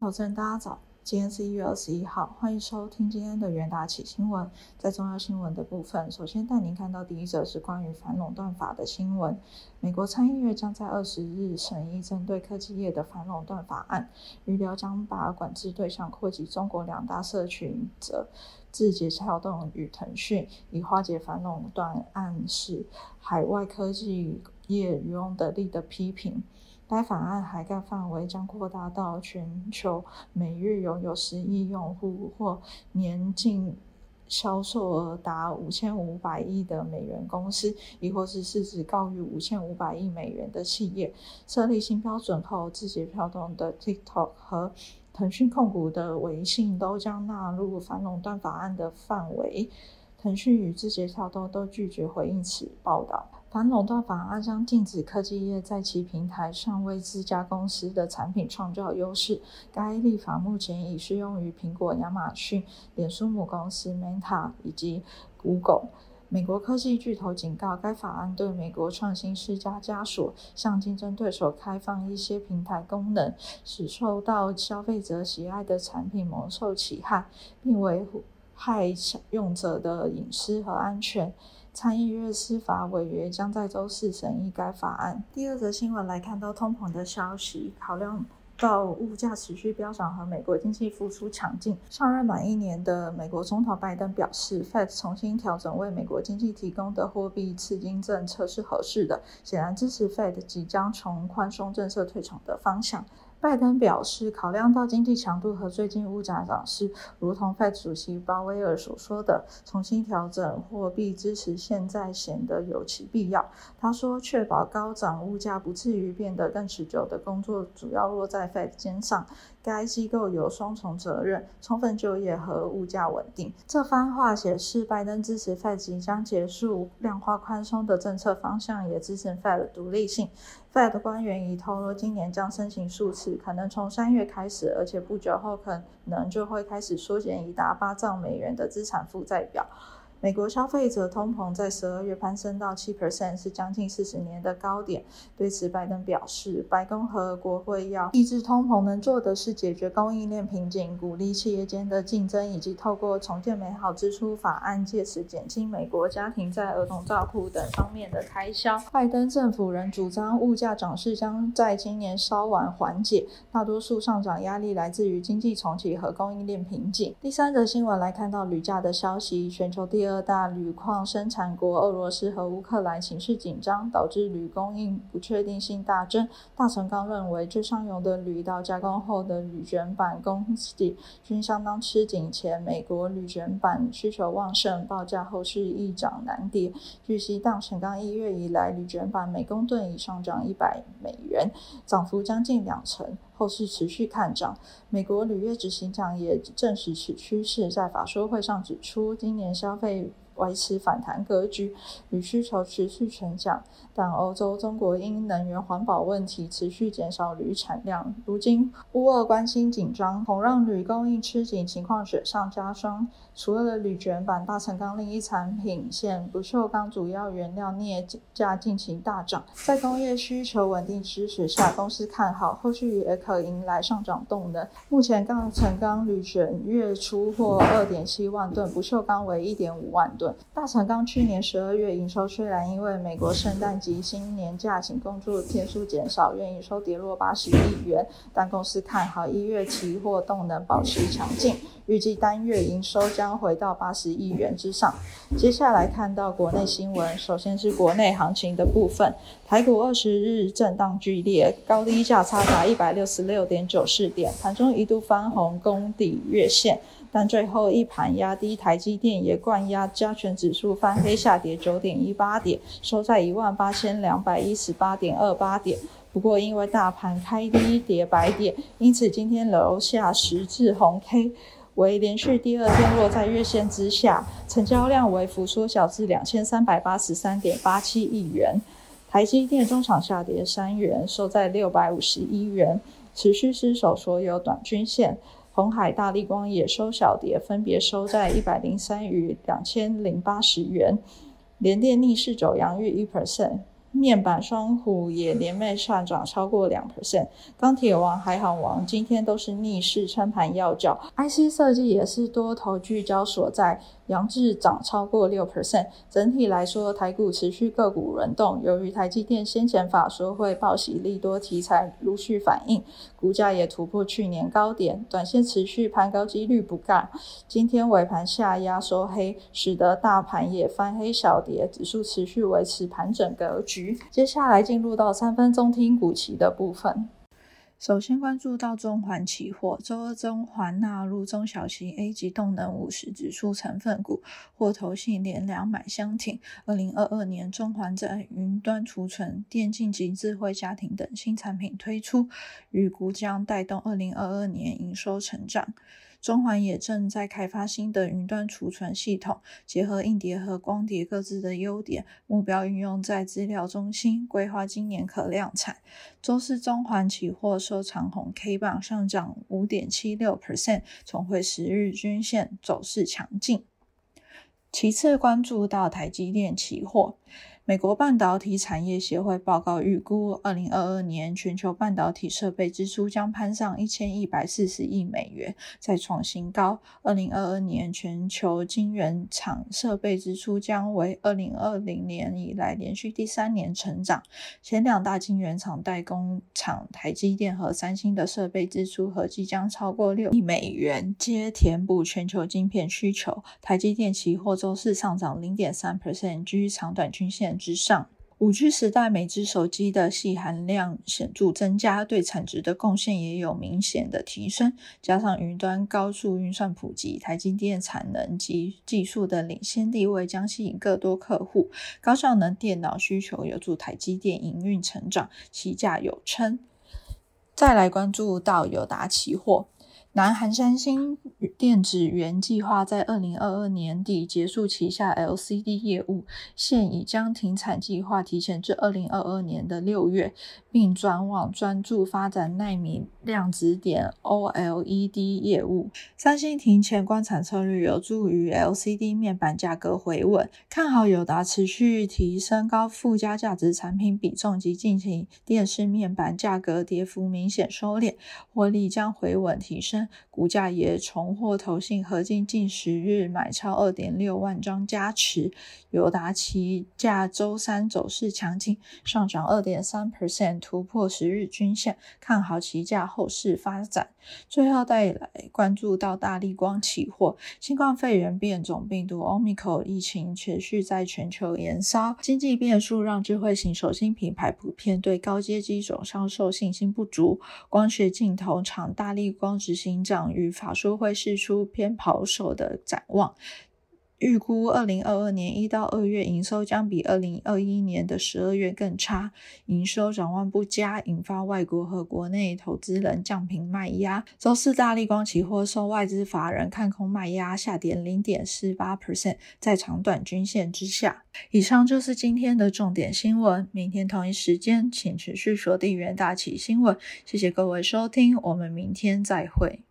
早晨，大家早。今天是一月二十一号，欢迎收听今天的元达起新闻。在重要新闻的部分，首先带您看到第一则是关于反垄断法的新闻。美国参议院将在二十日审议针对科技业的反垄断法案，预料将把管制对象扩及中国两大社群者字节跳动与腾讯，以化解反垄断案是海外科技业渔翁得利的批评。该法案涵盖范围将扩大到全球每日拥有十亿用户或年净销售额达五千五百亿的美元公司，亦或是市值高于五千五百亿美元的企业。设立新标准后，字节跳动的 TikTok 和腾讯控股的微信都将纳入反垄断法案的范围。腾讯与字节跳动都拒绝回应此报道。反垄断法案将禁止科技业在其平台上为自家公司的产品创造优势。该立法目前已适用于苹果、亚马逊、脸书母公司 Meta 以及 Google。美国科技巨头警告，该法案对美国创新施加枷锁，向竞争对手开放一些平台功能，使受到消费者喜爱的产品蒙受其害，并危害用者的隐私和安全。参议院司法委员将在周四审议该法案。第二则新闻来看到通膨的消息，考量到物价持续飙涨和美国经济复苏强劲，上任满一年的美国总统拜登表示，Fed 重新调整为美国经济提供的货币刺激政策是合适的，显然支持 Fed 即将从宽松政策退场的方向。拜登表示，考量到经济强度和最近物价涨势，如同 Fed 主席鲍威尔所说的，重新调整货币支持现在显得有其必要。他说，确保高涨物价不至于变得更持久的工作，主要落在 Fed 肩上。该机构有双重责任：充分就业和物价稳定。这番话显示，拜登支持 Fed 即将结束量化宽松的政策方向，也支持 Fed 的独立性。Fed 官员已透露，今年将申请数次，可能从三月开始，而且不久后可能就会开始缩减已达八兆美元的资产负债表。美国消费者通膨在十二月攀升到七 percent，是将近四十年的高点。对此，拜登表示，白宫和国会要抑制通膨，能做的是解决供应链瓶颈，鼓励企业间的竞争，以及透过重建美好支出法案，借此减轻美国家庭在儿童照顾等方面的开销。拜登政府仍主张物价涨势将在今年稍晚缓解，大多数上涨压力来自于经济重启和供应链瓶颈。第三则新闻来看到铝价的消息，全球第二二大铝矿生产国俄罗斯和乌克兰情势紧张，导致铝供应不确定性大增。大成钢认为，最上游的铝到加工后的铝卷板供给均相当吃紧，且美国铝卷板需求旺盛，报价后市易涨难跌。据悉，大成钢一月以来铝卷板每公吨已上涨一百美元，涨幅将近两成。后市持续看涨。美国纽约执行长也证实此趋势，在法说会上指出，今年消费。维持反弹格局，铝需求持续成长，但欧洲、中国因能源环保问题持续减少铝产量。如今乌俄关系紧张，恐让铝供应吃紧情况雪上加霜。除了铝卷板，大成钢另一产品线不锈钢主要原料镍价近期大涨，在工业需求稳定支持下，公司看好后续也可迎来上涨动能。目前大成钢铝卷月出货二点七万吨，不锈钢为一点五万吨。大成钢去年十二月营收虽然因为美国圣诞及新年假期工作天数减少，月营收跌落八十亿元，但公司看好一月期货动能保持强劲，预计单月营收将回到八十亿元之上。接下来看到国内新闻，首先是国内行情的部分，台股二十日震荡剧烈，高低价差达一百六十六点九四点，盘中一度翻红攻底月线。但最后一盘压低，台积电也灌压，加权指数翻黑下跌九点一八点，收在一万八千两百一十八点二八点。不过因为大盘开低跌百点，因此今天楼下十字红 K 为连续第二天落在月线之下，成交量为幅缩小至两千三百八十三点八七亿元。台积电中场下跌三元，收在六百五十一元，持续失守所有短均线。红海、大力光也收小跌，分别收在一百零三与两千零八十元。联电逆势走阳，逾一 percent。面板双虎也连袂上涨超过两 percent，钢铁王、海航王今天都是逆势撑盘要角，IC 设计也是多头聚焦所在。杨志涨超过六 percent，整体来说，台股持续个股轮动。由于台积电先前法说会报喜利多题材陆续反应，股价也突破去年高点，短线持续盘高几率不高。今天尾盘下压收黑，使得大盘也翻黑小跌，指数持续维持盘整格局。接下来进入到三分钟听股期的部分。首先关注到中环期货，周二中环纳入中小型 A 级动能五十指数成分股，或投信连两买相挺。二零二二年中环在云端储存、电竞及智慧家庭等新产品推出，预估将带动二零二二年营收成长。中环也正在开发新的云端储存系统，结合硬碟和光碟各自的优点，目标运用在资料中心，规划今年可量产。周四中环期货收长红 K 棒上涨五点七六 percent，重回十日均线，走势强劲。其次关注到台积电期货。美国半导体产业协会报告预估，二零二二年全球半导体设备支出将攀上一千一百四十亿美元，再创新高。二零二二年全球晶圆厂设备支出将为二零二零年以来连续第三年成长。前两大晶圆厂代工厂台积电和三星的设备支出合计将超过六亿美元，皆填补全球晶片需求。台积电期货周四上涨零点三 percent，居长短均线。之上，五 G 时代每只手机的细含量显著增加，对产值的贡献也有明显的提升。加上云端高速运算普及，台积电产能及技术的领先地位将吸引更多客户。高效能电脑需求有助台积电营运成长，期价有称。再来关注到友达期货。南韩三星电子原计划在二零二二年底结束旗下 LCD 业务，现已将停产计划提前至二零二二年的六月，并转往专注发展纳米量子点 OLED 业务。三星停前观产策略有助于 LCD 面板价格回稳，看好友达持续提升高附加价值产品比重及进行电视面板价格跌幅明显收敛，获利将回稳提升。股价也重获投信合计近十日买超二点六万张加持，友达期价周三走势强劲，上涨二点三 percent，突破十日均线，看好期价后市发展。最后带来关注到大力光起货，新冠肺炎变种病毒 Omicron 疫情持续在全球延烧，经济变数让智慧型手机品牌普遍对高阶机种销售信心不足。光学镜头厂大力光执行长与法说会释出偏保守的展望。预估二零二二年一到二月营收将比二零二一年的十二月更差，营收展望不佳，引发外国和国内投资人降频卖压。周四大立光期货受外资法人看空卖压下跌零点四八 percent，在长短均线之下。以上就是今天的重点新闻，明天同一时间请持续锁定元大旗新闻。谢谢各位收听，我们明天再会。